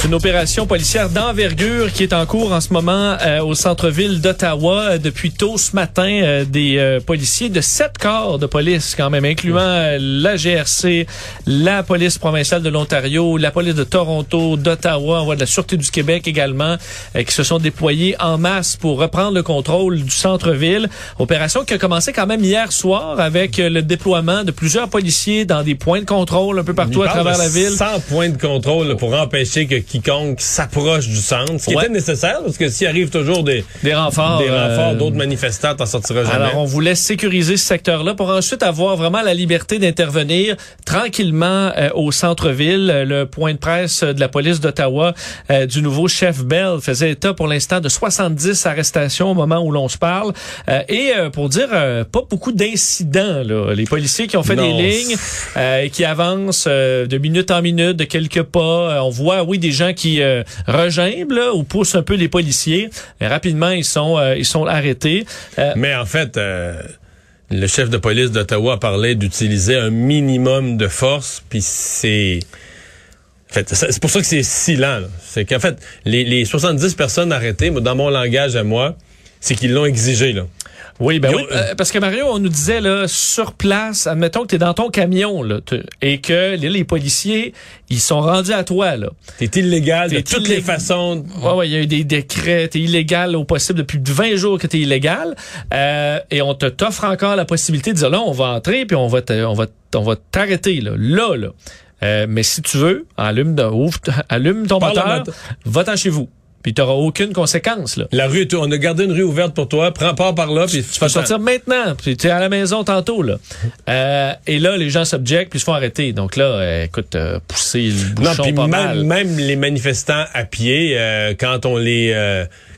C'est une opération policière d'envergure qui est en cours en ce moment euh, au centre-ville d'Ottawa. Euh, depuis tôt ce matin, euh, des policiers de sept corps de police quand même, incluant la GRC, la police provinciale de l'Ontario, la police de Toronto, d'Ottawa, on voit de la Sûreté du Québec également, qui se sont déployés en masse pour reprendre le contrôle du centre-ville. Opération qui a commencé quand même hier soir avec le déploiement de plusieurs policiers dans des points de contrôle un peu partout à travers la ville. 100 points de contrôle pour empêcher que quiconque s'approche du centre, ce qui était nécessaire, parce que s'il arrive toujours des, des renforts, des renforts, euh, d'autres manifestants, t'en sortira jamais. Alors, on voulait sécuriser ce secteur-là pour ensuite avoir vraiment la liberté d'intervenir tranquillement euh, au centre-ville. Le point de presse de la police d'Ottawa euh, du nouveau chef Bell faisait état pour l'instant de 70 arrestations au moment où l'on se parle. et pour dire, pas beaucoup d'incidents. Les policiers qui ont fait des lignes, qui avancent de minute en minute, de quelques pas. on voit, oui, des qui euh, ou poussent un peu les policiers. Rapidement, ils sont, euh, ils sont arrêtés. Euh, Mais en fait, euh, le chef de police d'Ottawa parlait d'utiliser un minimum de force, puis c'est... En fait, c'est pour ça que c'est si lent. C'est qu'en fait, les, les 70 personnes arrêtées, dans mon langage à moi, c'est qu'ils l'ont exigé. Là. Oui, ben oui, euh, parce que Mario, on nous disait là sur place, admettons que tu es dans ton camion là, et que les, policiers, ils sont rendus à toi là. T'es illégal de toutes les façons. Ouais, ouais, il y a eu des décrets, t'es illégal au possible depuis 20 jours que t'es illégal, euh, et on te t'offre encore la possibilité de dire là, on va entrer puis on va on va on va t'arrêter là, là là. Euh, mais si tu veux, allume, ouvre, allume ton moteur, va-t'en chez vous puis tu aucune conséquence. Là. La rue, on a gardé une rue ouverte pour toi, prends part par là, puis tu vas sortir maintenant, puis tu es à la maison tantôt. Là. Euh, et là, les gens s'objectent, puis se font arrêter. Donc là, euh, écoute, euh, pousser le bouchon non, pas même, mal. Même les manifestants à pied, euh, quand on les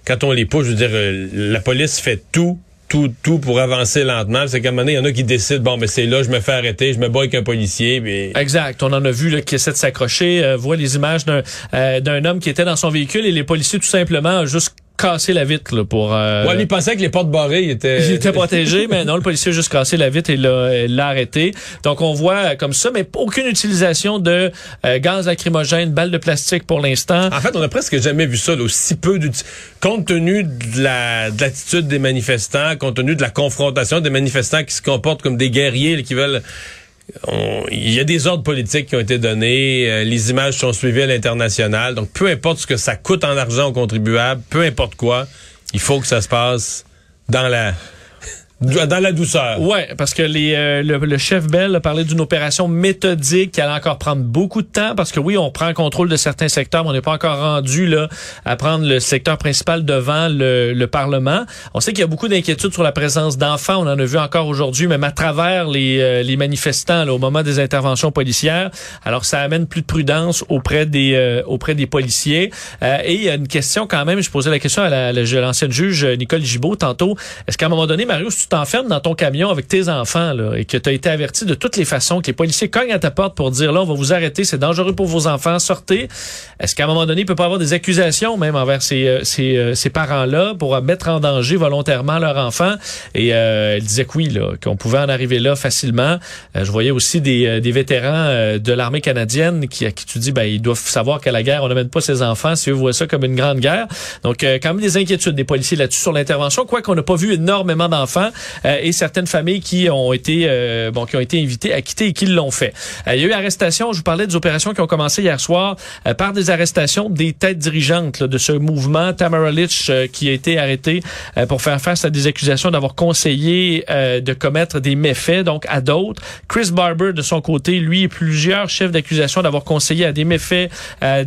quand on les pousse, je veux dire, la police fait tout tout, tout pour avancer lentement. C'est qu'à un moment donné, il y en a qui décident, bon, mais c'est là, je me fais arrêter, je me bats avec un policier. Mais... Exact. On en a vu là, qui essaie de s'accrocher. Euh, voit les images d'un euh, homme qui était dans son véhicule et les policiers, tout simplement, juste casser la vitre là, pour. Euh, ouais, il pensait que les portes barrées étaient. Il était protégé, mais non, le policier a juste cassé la vitre et l'a arrêté. Donc on voit comme ça, mais aucune utilisation de euh, gaz lacrymogène, balles de plastique pour l'instant. En fait, on a presque jamais vu ça, là, aussi peu compte tenu de la de l'attitude des manifestants, compte tenu de la confrontation des manifestants qui se comportent comme des guerriers qui veulent il y a des ordres politiques qui ont été donnés, euh, les images sont suivies à l'international, donc peu importe ce que ça coûte en argent aux contribuables, peu importe quoi, il faut que ça se passe dans la dans la douceur. Ouais, parce que les, euh, le, chef Bell a parlé d'une opération méthodique qui allait encore prendre beaucoup de temps parce que oui, on prend contrôle de certains secteurs, mais on n'est pas encore rendu là à prendre le secteur principal devant le, le Parlement. On sait qu'il y a beaucoup d'inquiétudes sur la présence d'enfants. On en a vu encore aujourd'hui, même à travers les, euh, les manifestants là, au moment des interventions policières. Alors ça amène plus de prudence auprès des euh, auprès des policiers. et il y a une question quand même. Je posais la question à l'ancienne juge Nicole Gibault tantôt. Est-ce qu'à un moment donné, Marius, tu t'enfermes dans ton camion avec tes enfants et que tu été averti de toutes les façons, que les policiers cognent à ta porte pour dire là, on va vous arrêter, c'est dangereux pour vos enfants, sortez. Est-ce qu'à un moment donné, il peut pas avoir des accusations même envers ces, euh, ces, euh, ces parents-là pour mettre en danger volontairement leur enfant? Et euh, elle disait que oui, là, qu'on pouvait en arriver là facilement. je voyais aussi des, des vétérans de l'armée canadienne qui, qui tu dis, ben, ils doivent savoir qu'à la guerre, on n'amène pas ses enfants si eux voient ça comme une grande guerre. Donc, quand même des inquiétudes des policiers là-dessus sur l'intervention, quoi qu'on n'a pas vu énormément d'enfants et certaines familles qui ont été euh, bon qui ont été invitées à quitter et qui l'ont fait. Euh, il y a eu arrestation, je vous parlais des opérations qui ont commencé hier soir euh, par des arrestations des têtes dirigeantes de ce mouvement. Tamara Litch qui a été arrêtée pour faire face à des accusations d'avoir conseillé de commettre des méfaits donc à d'autres. Chris Barber de son côté, lui, plusieurs chefs d'accusation d'avoir conseillé à des méfaits,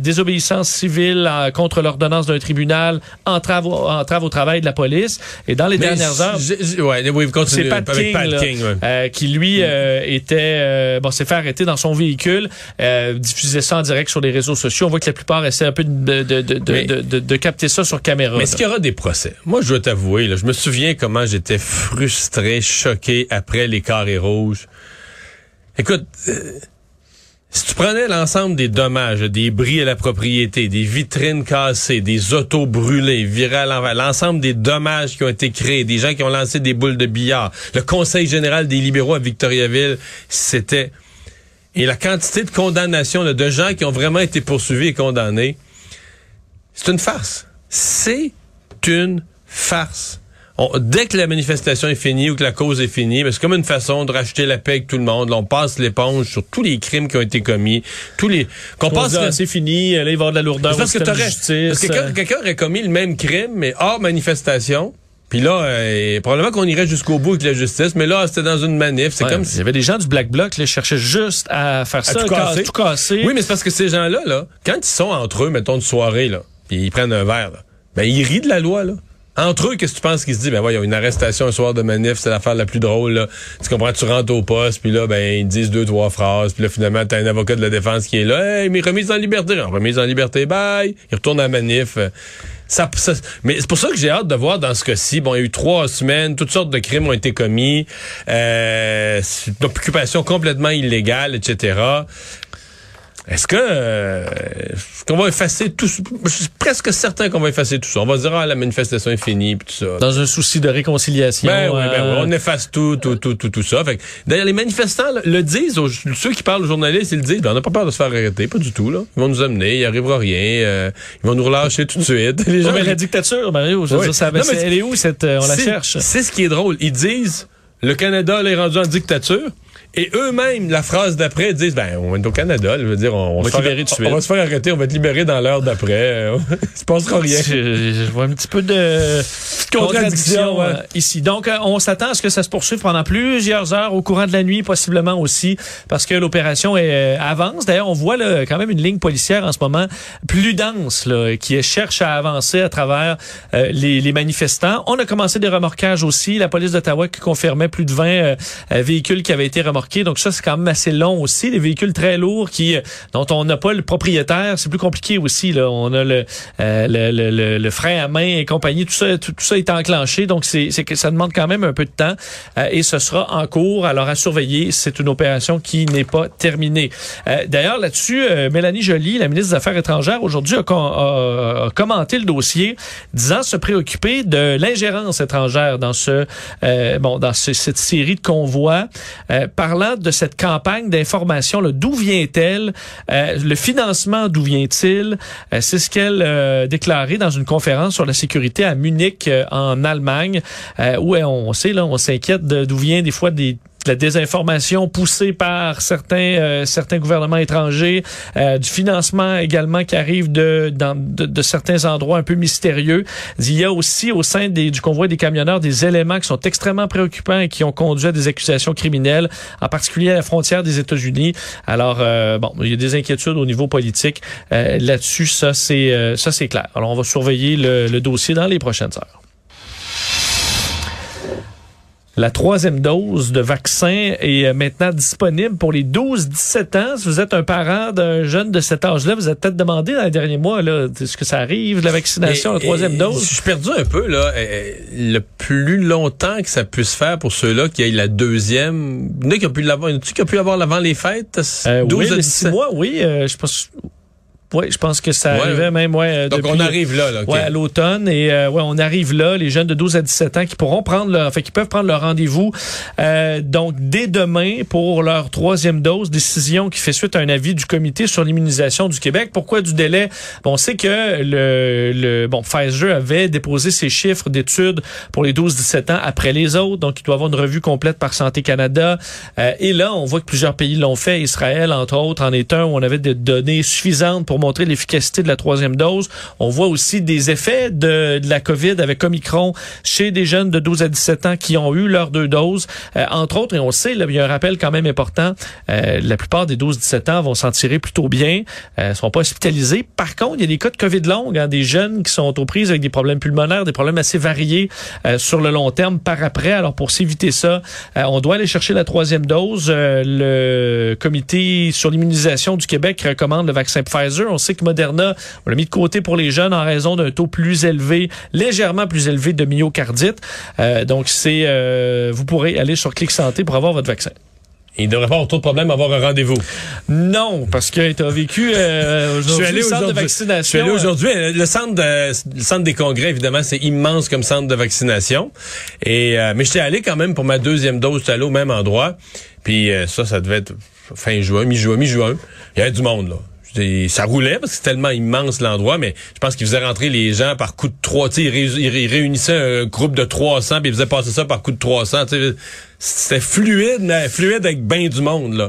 désobéissance civile contre l'ordonnance d'un tribunal, entrave, entrave au travail de la police. Et dans les dernières heures, ouais, oui, c'est Pat King, euh, qui lui euh, était euh, bon s'est fait arrêter dans son véhicule, diffusait ça en direct sur les réseaux sociaux. On voit que la plupart essaient un peu de, de, de, de, de capter ça sur caméra. Mais est-ce qu'il y aura des procès? Moi, je dois t'avouer, je me souviens comment j'étais frustré, choqué après les carrés rouges. Écoute Si tu prenais l'ensemble des dommages, des bris à la propriété, des vitrines cassées, des autos brûlées, virées à l'envers, l'ensemble des dommages qui ont été créés, des gens qui ont lancé des boules de billard, le Conseil général des libéraux à Victoriaville, c'était... Et la quantité de condamnations de gens qui ont vraiment été poursuivis et condamnés, c'est une farce. C'est une farce. On- dès que la manifestation est finie ou que la cause est finie, ben, c'est comme une façon de racheter la paix avec tout le monde. Là, on passe l'éponge sur tous les crimes qui ont été commis, tous les qu'on On passe dit, ah, c'est fini, là, il va y avoir de la lourdeur parce que de parce que quelqu'un euh, quelqu'un aurait commis le même crime mais hors manifestation. Puis là, euh, probablement qu'on irait jusqu'au bout avec la justice, mais là, c'était dans une manif. C'est ouais, comme Il y avait des gens du Black Bloc, qui cherchaient juste à faire ça, tout ca- casser. tout casser. Oui, mais c'est parce que ces gens-là, là, quand ils sont entre eux, mettons, une soirée, là, puis ils prennent un verre, là, ben, ils rient de la loi, là. Entre eux, qu'est-ce que tu penses qu'ils se disent? Ben, voyons, une arrestation un soir de manif, c'est l'affaire la plus drôle, là. Tu comprends, tu rentres au poste, puis là, ben, ils disent deux, trois phrases, puis là, finalement, t'as un avocat de la défense qui est là, hey, mais remise en liberté, remise en liberté, bye. Il retourne à la manif. Ça, ça- mais c'est pour ça que j'ai hâte de voir dans ce cas-ci. Bon, il y a eu trois semaines, toutes sortes de crimes ont été commis, euh, une occupation complètement illégale, etc. Est-ce que euh, qu'on va effacer tout ça? Je suis presque certain qu'on va effacer tout ça. On va dire ah la manifestation est finie puis tout ça. Dans un souci de réconciliation. Ben oui, ben euh, on efface tout, tout, tout, tout, tout ça. Fait que, D'ailleurs, les manifestants là, le disent, aux- ceux qui parlent aux journalistes, ils le disent, ben, on n'a pas peur de se faire arrêter, pas du tout. Là. Ils vont nous amener, il arrivera rien, euh, ils vont nous relâcher tout de suite. Les Non, gens, mais la dictature, Mario, je veux Oui. dire, ça, Non, mais elle est où cette, euh, on la cherche? C'est ce qui est drôle. Ils disent, le Canada là, est rendu en dictature. Et eux-mêmes, la phrase d'après, disent, ben, on est au Canada, je veux dire, on, va se faire- de on- suite. on va se faire arrêter, on va être libéré dans l'heure d'après. Euh, Il se passera rien. Je, je vois un petit peu de contradiction, ouais. euh, ici. Donc, euh, on s'attend à ce que ça se poursuive pendant plusieurs heures au courant de la nuit, possiblement aussi, parce que l'opération avance. D'ailleurs, on voit là, quand même une ligne policière en ce moment plus dense, là, qui cherche à avancer à travers euh, les, les manifestants. On a commencé des remorquages aussi. La police d'Ottawa qui confirmait plus de 20 euh, euh, véhicules qui avaient été remorqués. Donc ça, c'est quand même assez long aussi. Des véhicules très lourds qui euh, dont on n'a pas le propriétaire. C'est plus compliqué aussi. Là. On a le, euh, le, le, le- frein à main et compagnie. Tout ça, tout, tout ça est enclenché. Donc c'est que ça demande quand même un peu de temps euh, et ce sera en cours. Alors à surveiller. C'est une opération qui n'est pas terminée. Euh, D'ailleurs là-dessus, Mélanie Joly, la ministre des Affaires étrangères, aujourd'hui a, a- a commenté le dossier, disant se préoccuper de l'ingérence étrangère dans ce bon dans ce- cette série de convois, de cette campagne d'information. D'où vient-elle? Euh, Le financement, d'où vient-il? Euh, C'est ce qu'elle euh, déclarait dans une conférence sur la sécurité à Munich euh, en Allemagne, euh, où on sait là, on s'inquiète d'où vient des fois des de la désinformation poussée par certains euh, certains gouvernements étrangers, euh, du financement également qui arrive de, dans, de de certains endroits un peu mystérieux. Il y a aussi au sein des, du convoi des camionneurs des éléments qui sont extrêmement préoccupants et qui ont conduit à des accusations criminelles, en particulier à la frontière des États-Unis. Alors euh, bon, il y a des inquiétudes au niveau politique euh, là-dessus. Ça c'est euh, ça c'est clair. Alors on va surveiller le, le dossier dans les prochaines heures. La troisième dose de vaccin est euh, maintenant disponible pour les 12-17 ans. Si vous êtes un parent d'un jeune de cet âge-là, vous êtes peut-être demandé dans les derniers mois, là, est-ce que ça arrive, la vaccination, la troisième et- dose? Je suis perdu un peu, là. Euh, Le plus longtemps que ça puisse faire pour ceux-là qui aient la deuxième. Il y en a qui ont pu l'avoir. Qui ont pu l'avoir avant les fêtes? Euh, 12 oui, à le 17. six mois, oui. euh, je pense, oui, je pense que ça Ouais. arrivait même, ouais. euh, Donc, depuis- on arrive là, là. OK. Ouais, à l'automne et euh, ouais, on arrive là, les jeunes de 12 à 17 ans qui pourront prendre leur, enfin qui peuvent prendre leur rendez-vous euh, donc dès demain pour leur troisième dose, décision qui fait suite à un avis du comité sur l'immunisation du Québec. Pourquoi du délai? Bon, on sait que le, le bon Pfizer avait déposé ses chiffres d'études pour les 12-17 ans après les autres, donc il doit avoir une revue complète par Santé Canada. Euh, et là, on voit que plusieurs pays l'ont fait, Israël entre autres en est un où on avait des données suffisantes pour montrer l'efficacité de la troisième dose. On voit aussi des effets de, la COVID avec Omicron chez des jeunes de 12 à 17 ans qui ont eu leurs deux doses. Euh, entre autres, et on sait, là, il y a un rappel quand même important, euh, la plupart des 12-17 ans vont s'en tirer plutôt bien, euh, sont pas hospitalisés. Par contre, il y a des cas de COVID longue, hein, des jeunes qui sont aux avec des problèmes pulmonaires, des problèmes assez variés euh, sur le long terme par après. Alors pour s'éviter ça, on doit aller chercher la troisième dose. Le comité sur l'immunisation du Québec recommande le vaccin Pfizer. On sait que Moderna, on l'a mis de côté pour les jeunes en raison d'un taux plus élevé, légèrement plus élevé de myocardite. Euh, donc c'est, euh, vous pourrez aller sur Clic Santé pour avoir votre vaccin. il devrait pas avoir trop de problèmes à avoir un rendez-vous. Non, parce que tu as vécu euh, Je suis aujourd'hui le centre de aujourd'hui. Je vaccination. suis allé aujourd'hui. Euh, Le centre, de- le centre des congrès, évidemment, c'est immense comme centre de vaccination. Et euh, mais j'étais allé quand même pour ma deuxième dose. J'étais allé au même endroit. Puis euh, ça, ça devait être fin juin, mi-juin, mi-juin. Il y avait du monde là. Ça roulait parce que c'est tellement immense l'endroit, mais je pense qu'ils faisaient rentrer les gens par coup de trois. Ils, ré- ils ré- réunissaient un groupe de 300 puis ils faisaient passer ça par coup de 300. tu sais. C'était fluide, fluide avec bien du monde là.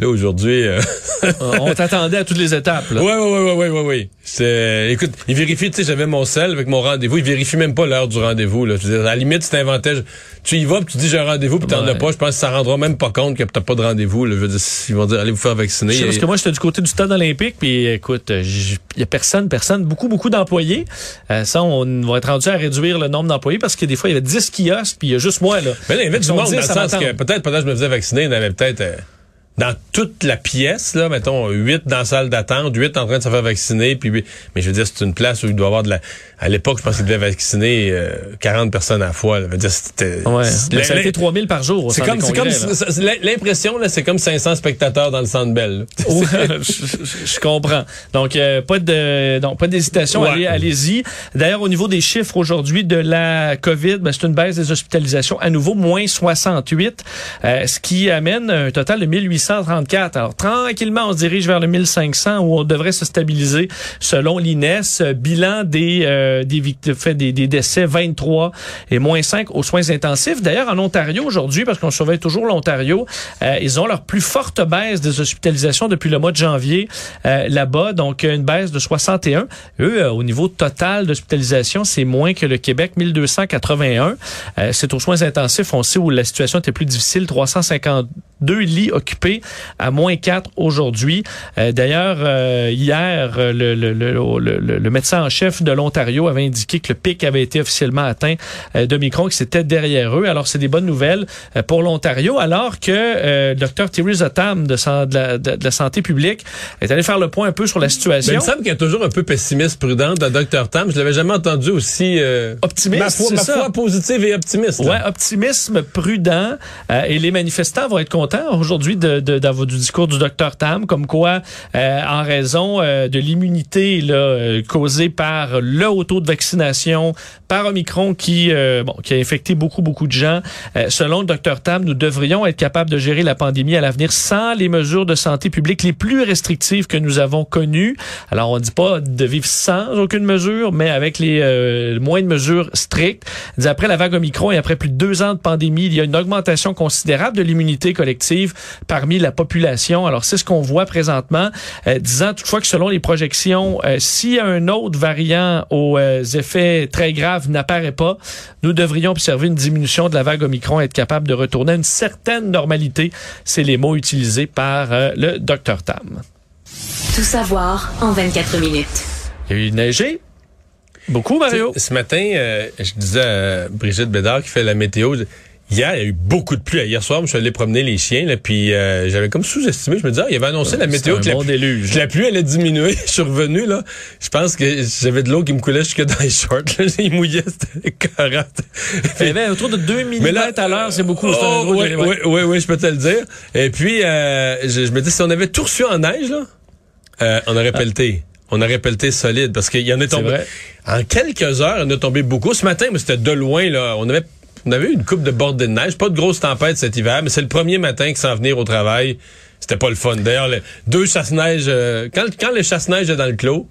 Là aujourd'hui. euh, On t'attendait à toutes les étapes. Là. Ouais, ouais, ouais, ouais, ouais, ouais, ouais. C'est, écoute, il vérifie, tu sais, j'avais mon sel avec mon rendez-vous, il vérifie même pas l'heure du rendez-vous, là. Dire, à la limite, tu t'inventais, tu y vas, puis tu dis j'ai un rendez-vous, puis t'en Ouais. as pas, je pense que ça rendra même pas compte que t'as pas de rendez-vous, là. Je veux dire, ils vont dire, allez vous faire vacciner. Sais, Parce Et- que moi, j'étais du côté du stade olympique, puis écoute, il y a personne, personne, beaucoup, beaucoup d'employés. Euh, ça, on va être rendu à réduire le nombre d'employés parce que des fois, il y avait 10 kiosques, puis il y a juste moi, là. Mais là, il y avait Ils du monde, dans 10 le sens que peut-être pendant que je me faisais vacciner, il y en avait peut-être, euh, dans toute la pièce, là, mettons, 8 dans la salle d'attente, 8 en train de se faire vacciner, puis, huit- mais je veux dire, c'est une place où il doit y avoir de la, à l'époque, je pense qu'il devait vacciner euh, 40 personnes à la fois, là. Je veux dire, c'était, Ouais. Mais ça a été 3000 par jour. C'est comme, c'est comme, l'impression, là, c'est comme 500 spectateurs dans le Centre Bell. je, je- comprends. Donc, euh, pas de, non, pas d'hésitation. Ouais. Allez, allez-y. D'ailleurs, au niveau des chiffres aujourd'hui de la COVID, ben, c'est une baisse des hospitalisations à nouveau, moins 68, euh, ce qui amène un total de 1834. Alors, tranquillement, on se dirige vers le 1500 où on devrait se stabiliser selon l'INES. Bilan des, euh, des, des, des décès, 23 et moins 5 aux soins intensifs. D'ailleurs, en Ontario aujourd'hui, parce qu'on surveille toujours l'Ontario, euh, ils ont leur plus forte baisse des hospitalisations depuis le mois de janvier euh, là-bas. Donc, une baisse de 61. Eux, euh, au niveau total d'hospitalisation, c'est moins que le Québec, 1281. Euh, c'est aux soins intensifs, on sait où la situation était plus difficile, 352 lits occupés à moins 4 aujourd'hui. Euh, D'ailleurs, euh, hier, euh, le, le, le, le, le- le médecin en chef de l'Ontario avait indiqué que le pic avait été officiellement atteint de Micron, que c'était derrière eux. Alors, c'est des bonnes nouvelles pour l'Ontario, alors que le docteur Thierry Zotam de, san- de, la, de- de la santé publique est allé faire le point un peu sur la Mais il situation. me semble qu'il y a toujours un peu pessimiste, prudente, de Dr. Tam. Je l'avais jamais entendu aussi, Optimiste, ma foi, ça. positive et optimiste. là. Ouais, optimisme prudent. Et les manifestants vont être contents aujourd'hui de, de, d'avoir du discours du docteur Tam, comme quoi, euh, en raison euh, de l'immunité là, euh, causée par le haut taux de vaccination, par Omicron qui, euh, bon, qui a infecté beaucoup, beaucoup de gens, euh, selon le docteur Tam, nous devrions être capables de gérer la pandémie à l'avenir sans les mesures de santé publique les plus restrictives que nous avons connues. Alors, on ne dit pas de vivre sans aucune mesure, mais avec les moins de mesures strictes. Après la vague Omicron et après plus de deux ans de pandémie, il y a une augmentation considérable de l'immunité collective parmi la population. Alors, c'est ce qu'on voit présentement, euh, disant toutefois que selon les projections, euh, si un autre variant aux euh, effets très graves n'apparaît pas, nous devrions observer une diminution de la vague Omicron et être capable de retourner à une certaine normalité. C'est les mots utilisés par euh, le docteur Tam. Tout savoir en 24 minutes. Il y a eu neigé. Beaucoup, Mario. Ce matin, euh, je disais à Brigitte Bédard qui fait la météo, hier, il y a eu beaucoup de pluie. Hier soir, je suis allé promener les chiens, là, puis euh, j'avais comme sous-estimé. Je me disais, ah, il avait annoncé la météo que la, bon déluge. que la pluie allait diminuer. je suis revenu, là. Je pense que j'avais de l'eau qui me coulait jusque dans les shorts. Là. Il mouillait, c'était écœurant. Il y avait autour de 2 mm Mais là- à l'heure, c'est beaucoup. Oh, oui, oui, oui, je peux te le dire. Et puis, euh, je, je me dis, si on avait tout reçu en neige, là, euh, on aurait pelleté. On aurait pelleté solide parce qu'il y en est tombé. vrai. En quelques heures, il en a tombé beaucoup. Ce matin, mais c'était de loin, là. On avait, on avait eu une coupe de bordée de neige. Pas de grosse tempête cet hiver, mais c'est le premier matin que sans venir au travail. C'était pas le fun. D'ailleurs, le- deux chasse-neige, euh, quand, quand le chasse-neige est dans le clos,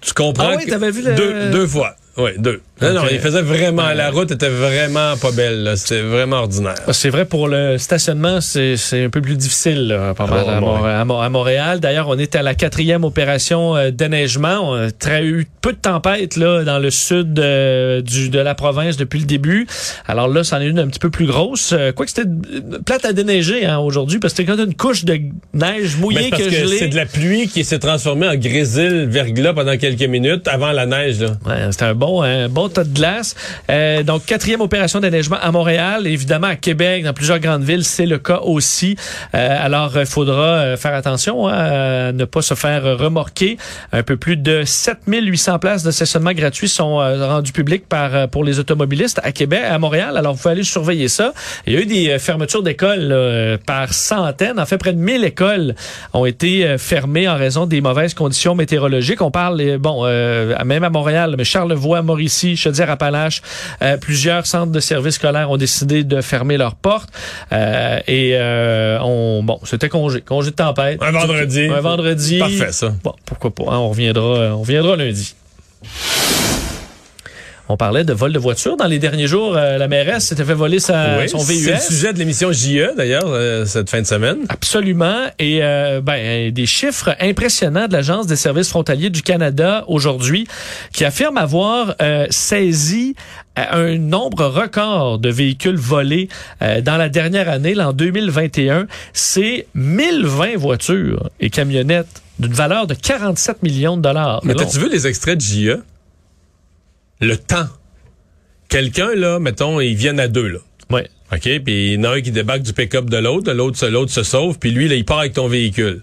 tu comprends Ah oui, que- vu le- deux, deux fois. Oui, deux. Non, non, Ok. il faisait vraiment, la route était vraiment pas belle. C'était vraiment ordinaire. Ah, C'est vrai pour le stationnement, c'est un peu plus difficile là, pas mal Ah, à, Montréal. D'ailleurs, on est à la quatrième opération euh, déneigement. On a très- eu peu de tempêtes là dans le sud euh, du, de la province depuis le début. Alors là, c'en est une un petit peu plus grosse. Euh, Quoique c'était euh, plate à déneiger hein, aujourd'hui parce que c'était quand même une couche de neige Mais mouillée parce que, que gelée. c'est de la pluie qui s'est transformée en grésil verglas pendant quelques minutes avant la neige. Ouais, c'était un bon, un bon de glace. Euh, donc, quatrième opération d'enneigement à Montréal. Évidemment, à Québec, dans plusieurs grandes villes, c'est le cas aussi. Euh, alors, il faudra faire attention hein, à ne pas se faire remorquer. Un peu plus de 7800 places de stationnement gratuit sont rendues publiques par, pour les automobilistes à Québec, à Montréal. Alors, vous pouvez aller surveiller ça. Il y a eu des fermetures d'écoles par centaines. En fait, près de 1000 écoles ont été fermées en raison des mauvaises conditions météorologiques. On parle, bon, même à Montréal, mais Charlevoix, Mauricie, Chaudière-Appalaches, euh, plusieurs centres de services scolaires ont décidé de fermer leurs portes. Euh, et euh, on, bon, c'était congé, congé de tempête. Un vendredi. Un vendredi. Parfait ça. Bon, pourquoi pas. Hein, on reviendra, on reviendra lundi. On parlait de vol de voiture. Dans les derniers jours, euh, la mairesse s'était fait voler sa, son VUS. C'est le sujet de l'émission JE, d'ailleurs, euh, cette fin de semaine. Absolument. Et euh, ben, des chiffres impressionnants de l'Agence des services frontaliers du Canada aujourd'hui, qui affirme avoir saisi un nombre record de véhicules volés dans la dernière année, l'an 2021. C'est 1020 voitures et camionnettes d'une valeur de 47 millions de dollars. Mais t'as-tu vu les extraits de JE? Le temps. Quelqu'un, là, mettons, ils viennent à deux, là. Oui. OK? Puis il y en a un qui débarque du pick-up de l'autre, l'autre, l'autre se sauve, puis lui, là, il part avec ton véhicule.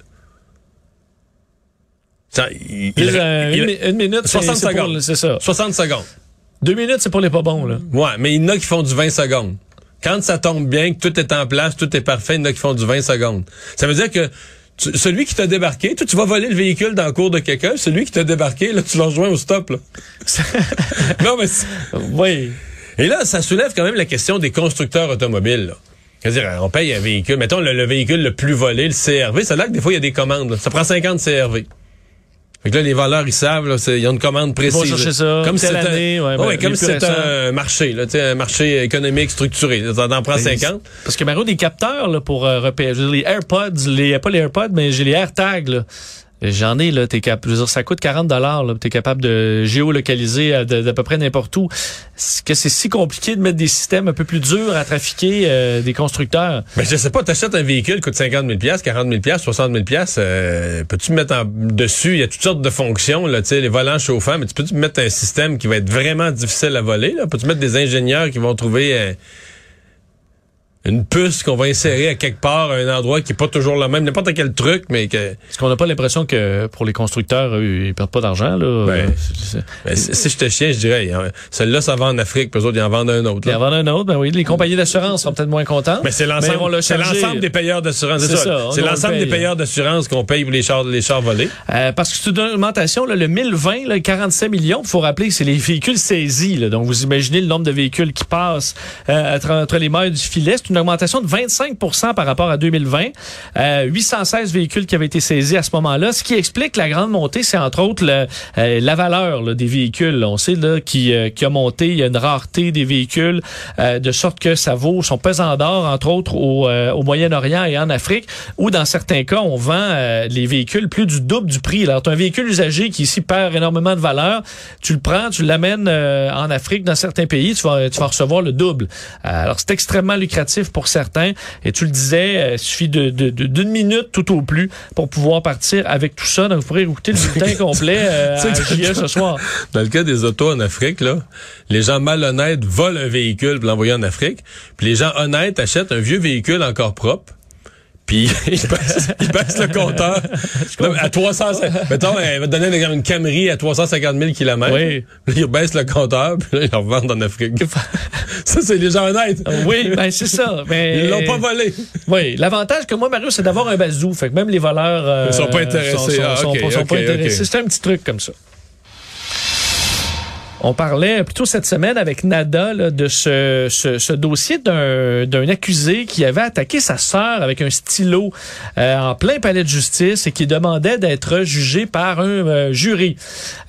Ça, il, une, minute, 60 secondes. C'est ça. 60 secondes. Deux minutes, c'est pour les pas bons, là. Ouais, mais il y en a qui font du 20 secondes. Quand ça tombe bien, que tout est en place, tout est parfait, il y en a qui font du 20 secondes. Ça veut dire que celui qui t'a débarqué, toi, tu vas voler le véhicule dans le cours de quelqu'un, celui qui t'a débarqué, là, tu l'as rejoint au stop, là. non, mais Oui. Et là, ça soulève quand même la question des constructeurs automobiles, C'est-à-dire, on paye un véhicule, mettons le, véhicule le plus volé, le CRV, c'est là que des fois, il y a des commandes, Ça prend 50 CRV. Fait que là, les voleurs, ils savent, là, ils ont une commande précise. Ils vont chercher ça. Comme c'est année, ouais, ben, comme c'est un marché, là, un marché économique structuré. Ça en prend 50. Ben, parce que Mario, des capteurs là, pour euh, repérer les AirPods, les, pas les AirPods, mais j'ai les AirTags. Là. J'en ai, là, t'es capable, ça coûte 40 dollars, t'es capable de géolocaliser à, d'à peu près n'importe où. Est-ce que c'est si compliqué de mettre des systèmes un peu plus durs à trafiquer euh, des constructeurs? Mais je sais pas, t'achètes un véhicule, coûte 50 000 40 000 60 000 euh, peux-tu mettre en, dessus, il y a toutes sortes de fonctions, là, tu sais, les volants chauffants, mais tu peux-tu mettre un système qui va être vraiment difficile à voler, là? Peux-tu mettre des ingénieurs qui vont trouver, euh, une puce qu'on va insérer à quelque part à un endroit qui est pas toujours le même, n'importe quel truc, mais que. Est-ce qu'on n'a pas l'impression que pour les constructeurs, ils perdent pas d'argent, là? Ben, ben, si je te chien, je dirais, celle-là, ça va en Afrique, puis eux autres, ils en vendent un autre. Ils en vendent un autre, ben oui. Les compagnies d'assurance sont peut-être moins contentes. Mais c'est l'ensemble, c'est l'ensemble des payeurs d'assurance. C'est ça. C'est l'ensemble des payeurs d'assurance qu'on paye pour les chars, les chars volés. Euh, parce que c'est une augmentation, là, le 1020, là, 45 millions, il faut rappeler que c'est les véhicules saisis, là. Donc, vous imaginez le nombre de véhicules qui passent, euh, entre les mailles du filet. Une augmentation de 25 5 par rapport à 2020. Euh, 816 véhicules qui avaient été saisis à ce moment-là. Ce qui explique la grande montée, c'est entre autres euh, la valeur des véhicules. On sait là, qui, euh, qui a monté. Il y a une rareté des véhicules euh, de sorte que ça vaut son pesant d'or, entre autres, au, Moyen-Orient et en Afrique, où dans certains cas, on vend les véhicules plus du double du prix. Alors, tu as un véhicule usagé qui ici perd énormément de valeur. Tu le prends, tu l'amènes en Afrique, dans certains pays, tu vas recevoir le double. alors, c'est extrêmement lucratif pour certains. Et tu le disais, euh, il suffit d'une de, de, minute tout au plus pour pouvoir partir avec tout ça. Donc, vous pourrez écouter le bulletin complet euh, à JE ce soir. Dans le cas des autos en Afrique, là, les gens malhonnêtes volent un véhicule pour l'envoyer en Afrique. Puis les gens honnêtes achètent un vieux véhicule encore propre puis il baisse, le compteur. À 300 mettons il va donner une Camry à 350 000 km oui. là, il baisse le compteur puis là il le revend en Afrique. Ça c'est les gens honnêtes. Oui ben c'est ça mais ils l'ont pas volé. Oui l'avantage que moi Mario c'est d'avoir un bazou. Fait que même les voleurs euh, ils sont pas intéressés. sont, sont, pas intéressés. C'est un petit truc comme ça on parlait plutôt cette semaine avec Nada de ce, ce, dossier d'un accusé qui avait attaqué sa sœur avec un stylo euh, en plein palais de justice et qui demandait d'être jugé par un euh, jury.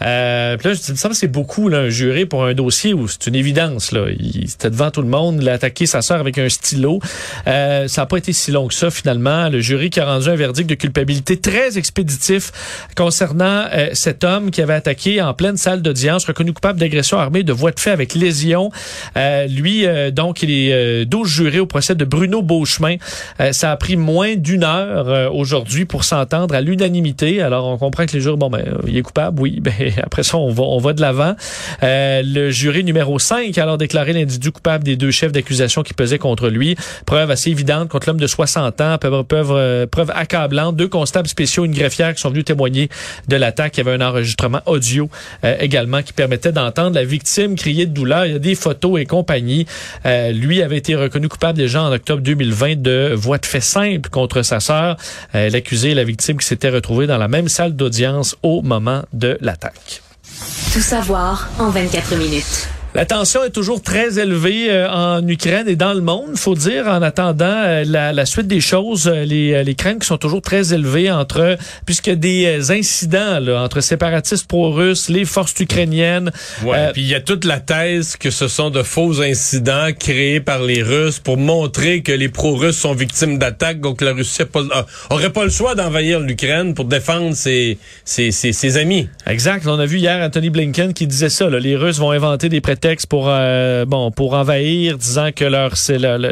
Euh, là, je me semble c'est beaucoup là, un jury pour un dossier où c'est une évidence. Là. Il était devant tout le monde, il a attaqué sa sœur avec un stylo. Euh, ça n'a pas été si long que ça finalement. Le jury qui a rendu un verdict de culpabilité très expéditif concernant cet homme qui avait attaqué en pleine salle d'audience, reconnu coupable armée de voie de fait avec lésion. Euh, lui, euh, donc, il est 12 jurés au procès de Bruno Beauchemin. ça a pris moins d'une heure aujourd'hui pour s'entendre à l'unanimité. Alors, on comprend que les jurés, bon, ben, il est coupable, oui. Ben, après ça, on va, on va de l'avant. le jury numéro 5 a alors déclaré l'individu coupable des deux chefs d'accusation qui pesaient contre lui. Preuve assez évidente contre l'homme de 60 ans, preuve, preuve, preuve accablante. Deux constables spéciaux, une greffière qui sont venus témoigner de l'attaque. Il y avait un enregistrement audio également qui permettait d'entendre la victime crier de douleur. Il y a des photos et compagnie. Euh, lui avait été reconnu coupable déjà en octobre 2020 de voie de fait simple contre sa sœur. Euh, L'accusé la victime qui s'étaient retrouvés dans la même salle d'audience au moment de l'attaque. Tout savoir en 24 minutes. La tension est toujours très élevée euh, en Ukraine et dans le monde, faut dire, en attendant euh, la, suite des choses. Euh, les, les craintes qui sont toujours très élevées entre, puisque des incidents là, entre séparatistes pro-russes, les forces ukrainiennes. Ouais, puis il y a toute la thèse que ce sont de faux incidents créés par les Russes pour montrer que les pro-russes sont victimes d'attaques, donc la Russie pas, aurait pas le choix d'envahir l'Ukraine pour défendre ses, ses, ses, amis. Exact. On a vu hier Anthony Blinken qui disait ça. Là, les Russes vont inventer des prétextes pour euh, bon pour envahir, disant que leur,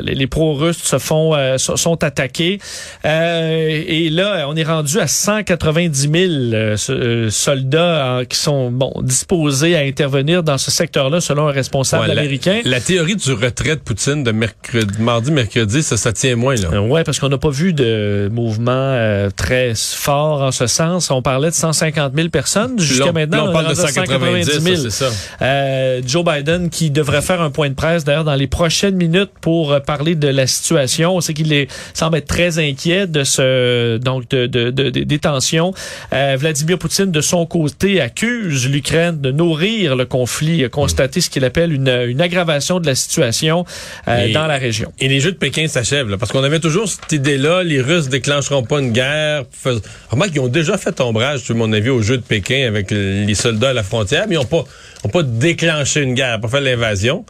les pro-russes se font euh, sont attaqués. Euh, et là, on est rendu à 190 000 soldats qui sont bon disposés à intervenir dans ce secteur-là, selon un responsable américain. La, théorie du retrait de Poutine de mercredi, mardi, mercredi, ça, ça tient moins là. ouais, parce qu'on n'a pas vu de mouvement très fort en ce sens. On parlait de 150 000 personnes jusqu'à maintenant. on, parle de 190 000. c'est ça. Joe Biden qui devrait faire un point de presse d'ailleurs dans les prochaines minutes pour euh, parler de la situation. On sait qu'il est semble être très inquiet de ce donc de, de, de, des tensions. Euh, Vladimir Poutine de son côté accuse l'Ukraine de nourrir le conflit, a constaté ce qu'il appelle une, une, aggravation de la situation euh, dans la région. Et les Jeux de Pékin s'achèvent parce qu'on avait toujours cette idée-là, les Russes déclencheront pas une guerre. Remarque qu'ils ont déjà fait ombrage, à mon avis, aux Jeux de Pékin avec les soldats à la frontière, mais ils n'ont pas, ont pas déclenché une guerre pour faire l'invasion.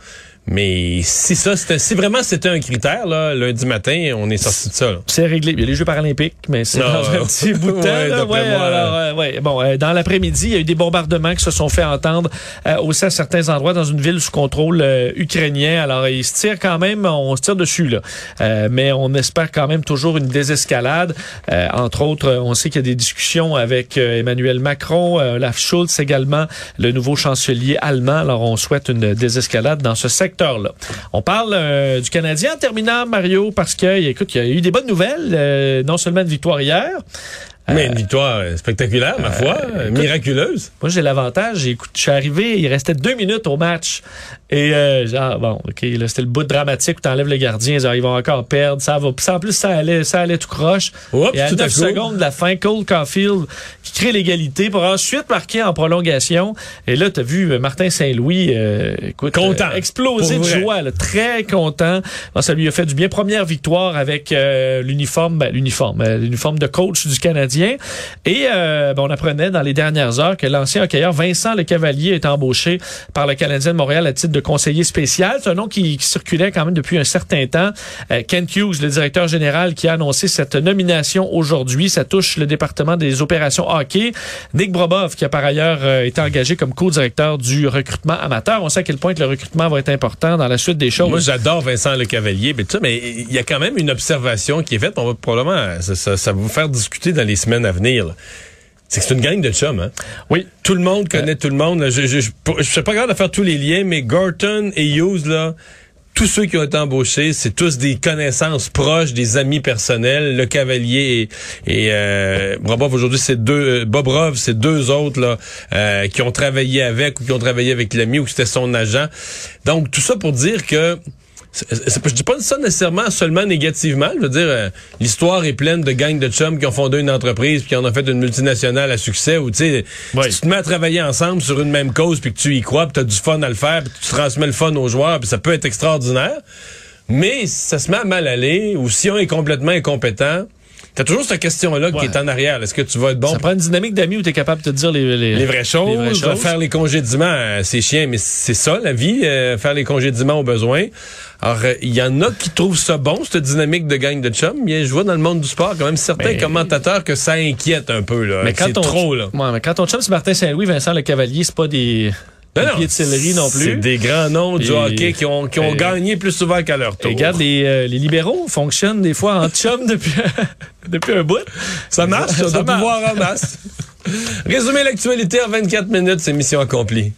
Mais si ça, c'était, si vraiment c'était un critère, là, lundi matin, on est sorti de ça. C'est réglé. Il y a les Jeux paralympiques, mais c'est dans un petit bout de temps. ouais, alors, ouais, Bon, euh, dans l'après-midi, il y a eu des bombardements qui se sont fait entendre euh, aussi à certains endroits dans une ville sous contrôle euh, ukrainien. Alors, ils se tirent quand même, on se tire dessus, là. mais on espère quand même toujours une désescalade. entre autres, on sait qu'il y a des discussions avec Emmanuel Macron, Olaf Schulz également, le nouveau chancelier allemand. Alors, on souhaite une désescalade dans ce secteur on parle euh, du Canadien en terminant, Mario, parce que, écoute, il y a eu des bonnes nouvelles, euh, non seulement de victoire hier, mais une victoire spectaculaire, ma foi, euh, miraculeuse. Moi, j'ai l'avantage. Écoute, je suis arrivé, il restait deux minutes au match. Et euh, genre, bon, OK, là, c'était le bout dramatique où t'enlèves les gardiens. Genre, ils vont encore perdre. Ça va. En plus, ça allait, ça allait tout croche. Oups, et à tout 9 secondes de la fin, Cole Caulfield qui crée l'égalité pour ensuite marquer en prolongation. Et là, t'as vu euh, Martin Saint-Louis, euh, écoute, content. exploser de joie, là, très content. ça lui a fait du bien. Première victoire avec l'uniforme, ben, l'uniforme, l'uniforme de coach du Canadien. Et euh, ben, on apprenait dans les dernières heures que l'ancien hockeyeur Vincent Le Cavalier est embauché par le Canadien de Montréal à titre de conseiller spécial. C'est un nom qui, circulait quand même depuis un certain temps. Euh, Kent Hughes, le directeur général, qui a annoncé cette nomination aujourd'hui. Ça touche le département des opérations hockey. Nick Brobov, qui a par ailleurs euh, été engagé comme co-directeur du recrutement amateur. On sait à quel point que le recrutement va être important dans la suite des choses. Moi, j'adore Vincent Le Cavalier, mais, mais il y a quand même une observation qui est faite. On va probablement, ça va vous faire discuter dans les semaines à venir. C'est que c'est une gang de chums, hein? Oui. Tout le monde connaît euh. tout le monde. Je, je, je, sais pas grave de faire tous les liens, mais Gorton et Hughes, là, tous ceux qui ont été embauchés, c'est tous des connaissances proches, des amis personnels. Le Cavalier et, et euh, Bobov aujourd'hui, c'est deux. Euh, Bobrov, c'est deux autres là euh, qui ont travaillé avec ou qui ont travaillé avec l'ami ou qui c'était son agent. Donc tout ça pour dire que je dis pas ça nécessairement seulement négativement. Je veux dire, euh, l'histoire est pleine de gangs de chums qui ont fondé une entreprise puis qui en ont fait une multinationale à succès. Ou tu sais, tu te mets à travailler ensemble sur une même cause puis que tu y crois, puis as du fun à le faire, puis tu transmets le fun aux joueurs, puis ça peut être extraordinaire. Mais ça se met à mal aller, ou si on est complètement incompétent, T'as toujours cette question-là qui est en arrière. Est-ce que tu vas être bon? Ça prend une dynamique d'amis où tu es capable de te dire les, les, vraies choses. Faire les congédiements, euh, c'est chiant, mais c'est ça, la vie, euh, faire les congédiements au besoin. Alors, euh, il y en a qui trouvent ça bon, cette dynamique de gang de chum. Mais je vois dans le monde du sport quand même certains commentateurs que ça inquiète un peu. Là, mais quand trop, là. Ouais, mais quand ton chum, c'est Martin Saint-Louis, Vincent Le Cavalier, c'est pas des Non, pied de céleri non C'est plus. des grands noms du Et- hockey qui ont, qui ont et- gagné plus souvent qu'à leur tour. Et regarde, les, euh, les libéraux fonctionnent des fois en chum depuis, depuis un bout. Ça marche, Ça ça doit marche. pouvoir en masse. Résumer l'actualité en 24 minutes, c'est mission accomplie.